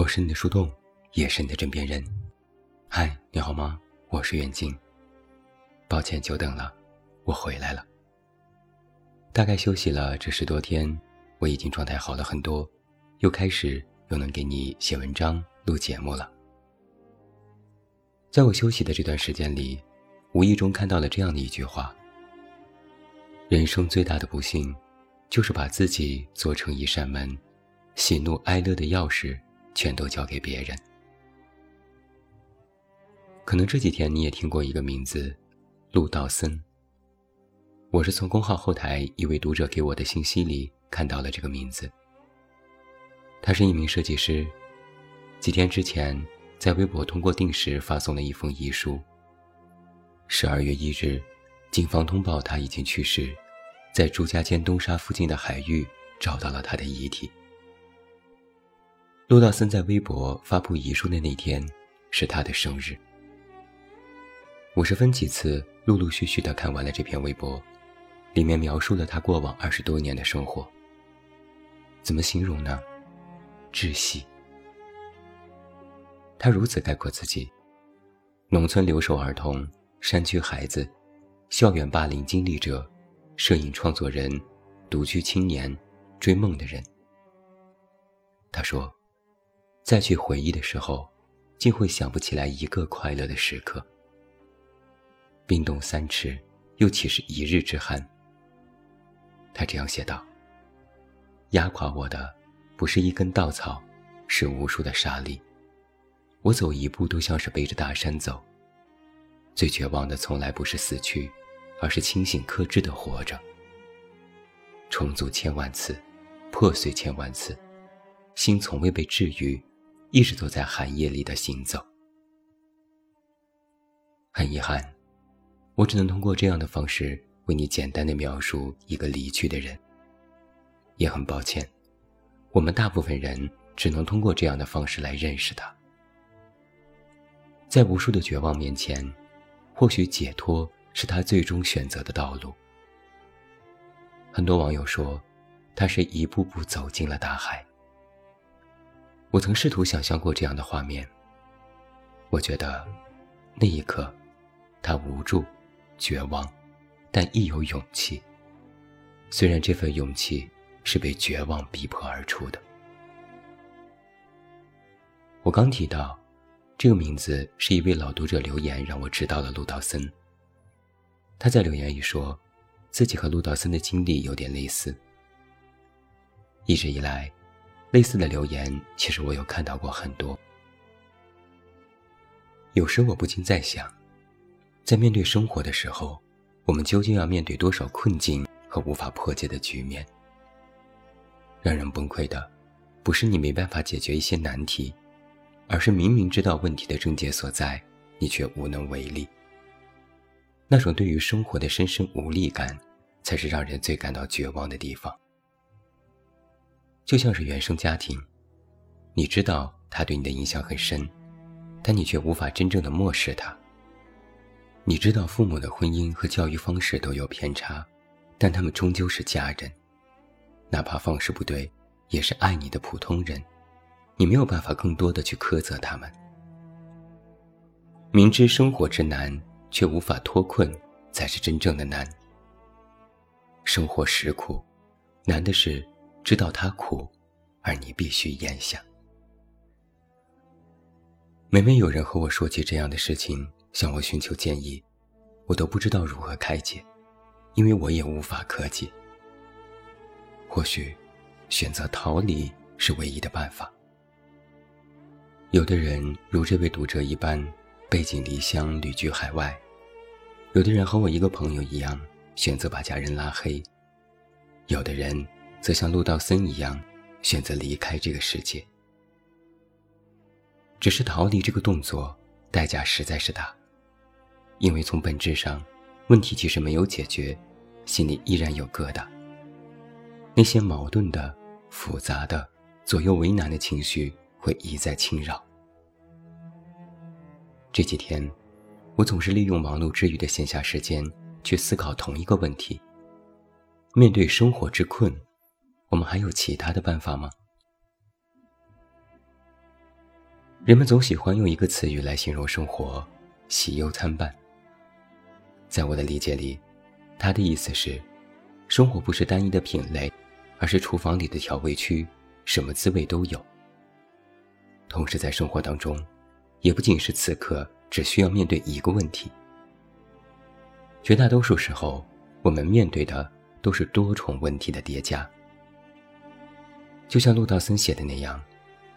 我是你的树洞，也是你的枕边人。嗨，你好吗？我是远近。抱歉久等了，我回来了。大概休息了这十多天，我已经状态好了很多，又开始又能给你写文章、录节目了。在我休息的这段时间里，无意中看到了这样的一句话：人生最大的不幸，就是把自己做成一扇门，喜怒哀乐的钥匙。全都交给别人。可能这几天你也听过一个名字，陆道森。我是从公号后台一位读者给我的信息里看到了这个名字。他是一名设计师，几天之前在微博通过定时发送了一封遗书。十二月一日，警方通报他已经去世，在朱家尖东沙附近的海域找到了他的遗体。陆道森在微博发布遗书的那天，是他的生日。我十分几次陆陆续续的看完了这篇微博，里面描述了他过往二十多年的生活。怎么形容呢？窒息。他如此概括自己：农村留守儿童、山区孩子、校园霸凌经历者、摄影创作人、独居青年、追梦的人。他说。再去回忆的时候，竟会想不起来一个快乐的时刻。冰冻三尺，又岂是一日之寒？他这样写道：“压垮我的，不是一根稻草，是无数的沙粒。我走一步都像是背着大山走。最绝望的，从来不是死去，而是清醒克制的活着。重组千万次，破碎千万次，心从未被治愈。”一直都在寒夜里的行走。很遗憾，我只能通过这样的方式为你简单的描述一个离去的人。也很抱歉，我们大部分人只能通过这样的方式来认识他。在无数的绝望面前，或许解脱是他最终选择的道路。很多网友说，他是一步步走进了大海。我曾试图想象过这样的画面。我觉得，那一刻，他无助、绝望，但亦有勇气。虽然这份勇气是被绝望逼迫而出的。我刚提到，这个名字是一位老读者留言让我知道了陆道森。他在留言里说，自己和陆道森的经历有点类似。一直以来。类似的留言，其实我有看到过很多。有时我不禁在想，在面对生活的时候，我们究竟要面对多少困境和无法破解的局面？让人崩溃的，不是你没办法解决一些难题，而是明明知道问题的症结所在，你却无能为力。那种对于生活的深深无力感，才是让人最感到绝望的地方。就像是原生家庭，你知道他对你的影响很深，但你却无法真正的漠视他。你知道父母的婚姻和教育方式都有偏差，但他们终究是家人，哪怕方式不对，也是爱你的普通人。你没有办法更多的去苛责他们。明知生活之难，却无法脱困，才是真正的难。生活实苦，难的是。知道他苦，而你必须咽下。每每有人和我说起这样的事情，向我寻求建议，我都不知道如何开解，因为我也无法可解。或许，选择逃离是唯一的办法。有的人如这位读者一般，背井离乡，旅居海外；有的人和我一个朋友一样，选择把家人拉黑；有的人。则像陆道森一样，选择离开这个世界。只是逃离这个动作，代价实在是大，因为从本质上，问题其实没有解决，心里依然有疙瘩。那些矛盾的、复杂的、左右为难的情绪会一再侵扰。这几天，我总是利用忙碌之余的闲暇时间，去思考同一个问题：面对生活之困。我们还有其他的办法吗？人们总喜欢用一个词语来形容生活：喜忧参半。在我的理解里，他的意思是，生活不是单一的品类，而是厨房里的调味区，什么滋味都有。同时，在生活当中，也不仅是此刻只需要面对一个问题。绝大多数时候，我们面对的都是多重问题的叠加。就像陆道森写的那样，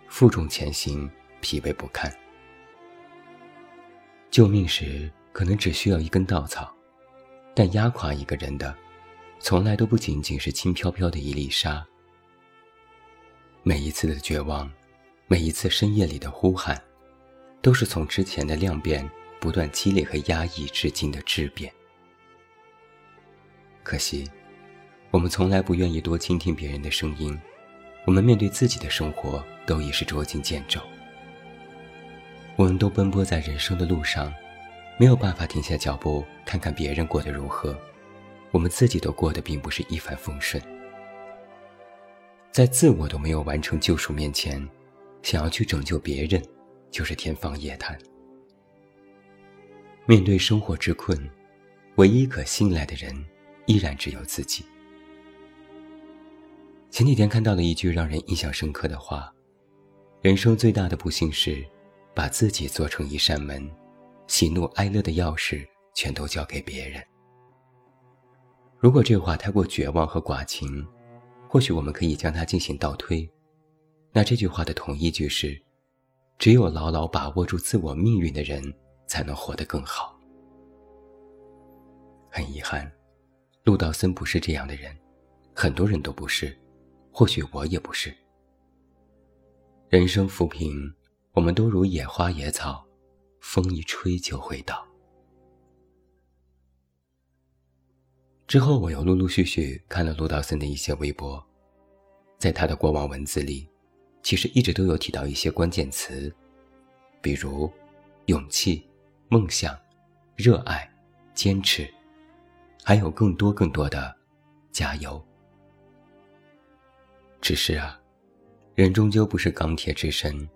负重前行，疲惫不堪。救命时可能只需要一根稻草，但压垮一个人的，从来都不仅仅是轻飘飘的一粒沙。每一次的绝望，每一次深夜里的呼喊，都是从之前的量变不断积累和压抑至今的质变。可惜，我们从来不愿意多倾听别人的声音。我们面对自己的生活，都已是捉襟见肘。我们都奔波在人生的路上，没有办法停下脚步看看别人过得如何。我们自己都过得并不是一帆风顺。在自我都没有完成救赎面前，想要去拯救别人，就是天方夜谭。面对生活之困，唯一可信赖的人。依然只有自己。前几天看到了一句让人印象深刻的话：“人生最大的不幸是，把自己做成一扇门，喜怒哀乐的钥匙全都交给别人。”如果这话太过绝望和寡情，或许我们可以将它进行倒推。那这句话的同义句是：“只有牢牢把握住自我命运的人，才能活得更好。”很遗憾。陆道森不是这样的人，很多人都不是，或许我也不是。人生浮萍，我们都如野花野草，风一吹就会倒。之后，我又陆陆续续看了陆道森的一些微博，在他的过往文字里，其实一直都有提到一些关键词，比如勇气、梦想、热爱、坚持。还有更多更多的加油。只是啊，人终究不是钢铁之身，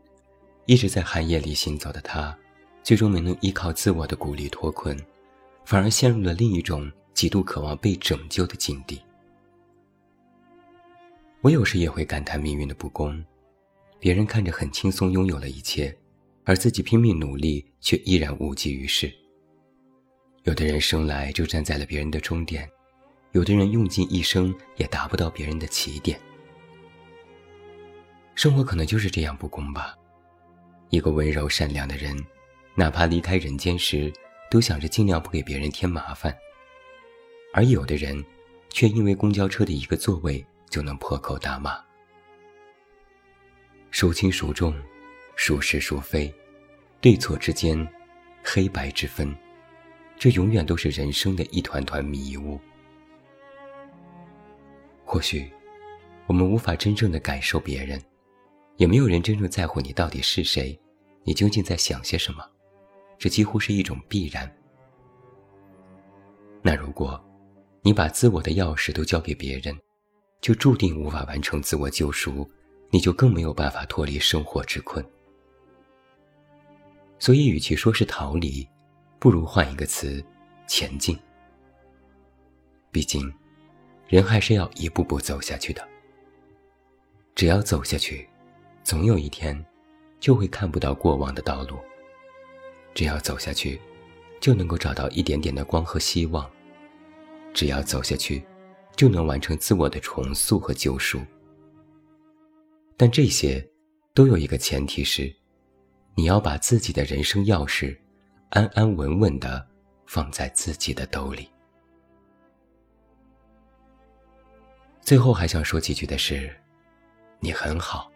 一直在寒夜里行走的他，最终没能依靠自我的鼓励脱困，反而陷入了另一种极度渴望被拯救的境地。我有时也会感叹命运的不公，别人看着很轻松拥有了一切，而自己拼命努力却依然无济于事。有的人生来就站在了别人的终点，有的人用尽一生也达不到别人的起点。生活可能就是这样不公吧。一个温柔善良的人，哪怕离开人间时，都想着尽量不给别人添麻烦；而有的人，却因为公交车的一个座位就能破口大骂。孰轻孰重，孰是孰非，对错之间，黑白之分。这永远都是人生的一团团迷雾。或许，我们无法真正的感受别人，也没有人真正在乎你到底是谁，你究竟在想些什么，这几乎是一种必然。那如果，你把自我的钥匙都交给别人，就注定无法完成自我救赎，你就更没有办法脱离生活之困。所以，与其说是逃离，不如换一个词，前进。毕竟，人还是要一步步走下去的。只要走下去，总有一天，就会看不到过往的道路。只要走下去，就能够找到一点点的光和希望。只要走下去，就能完成自我的重塑和救赎。但这些，都有一个前提是，你要把自己的人生钥匙。安安稳稳的放在自己的兜里。最后还想说几句的是，你很好。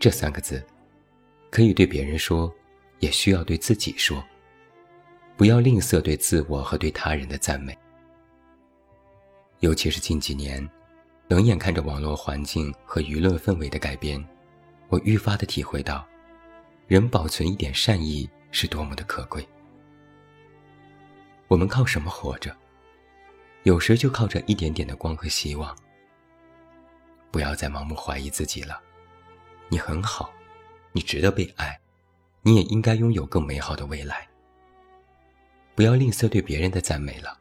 这三个字，可以对别人说，也需要对自己说。不要吝啬对自我和对他人的赞美。尤其是近几年，冷眼看着网络环境和舆论氛围的改变，我愈发的体会到，人保存一点善意。是多么的可贵！我们靠什么活着？有时就靠着一点点的光和希望。不要再盲目怀疑自己了，你很好，你值得被爱，你也应该拥有更美好的未来。不要吝啬对别人的赞美了。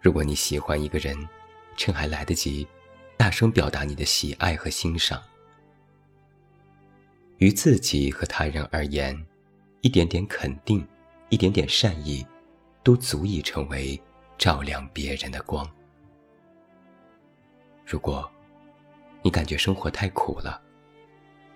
如果你喜欢一个人，趁还来得及，大声表达你的喜爱和欣赏。于自己和他人而言，一点点肯定，一点点善意，都足以成为照亮别人的光。如果，你感觉生活太苦了，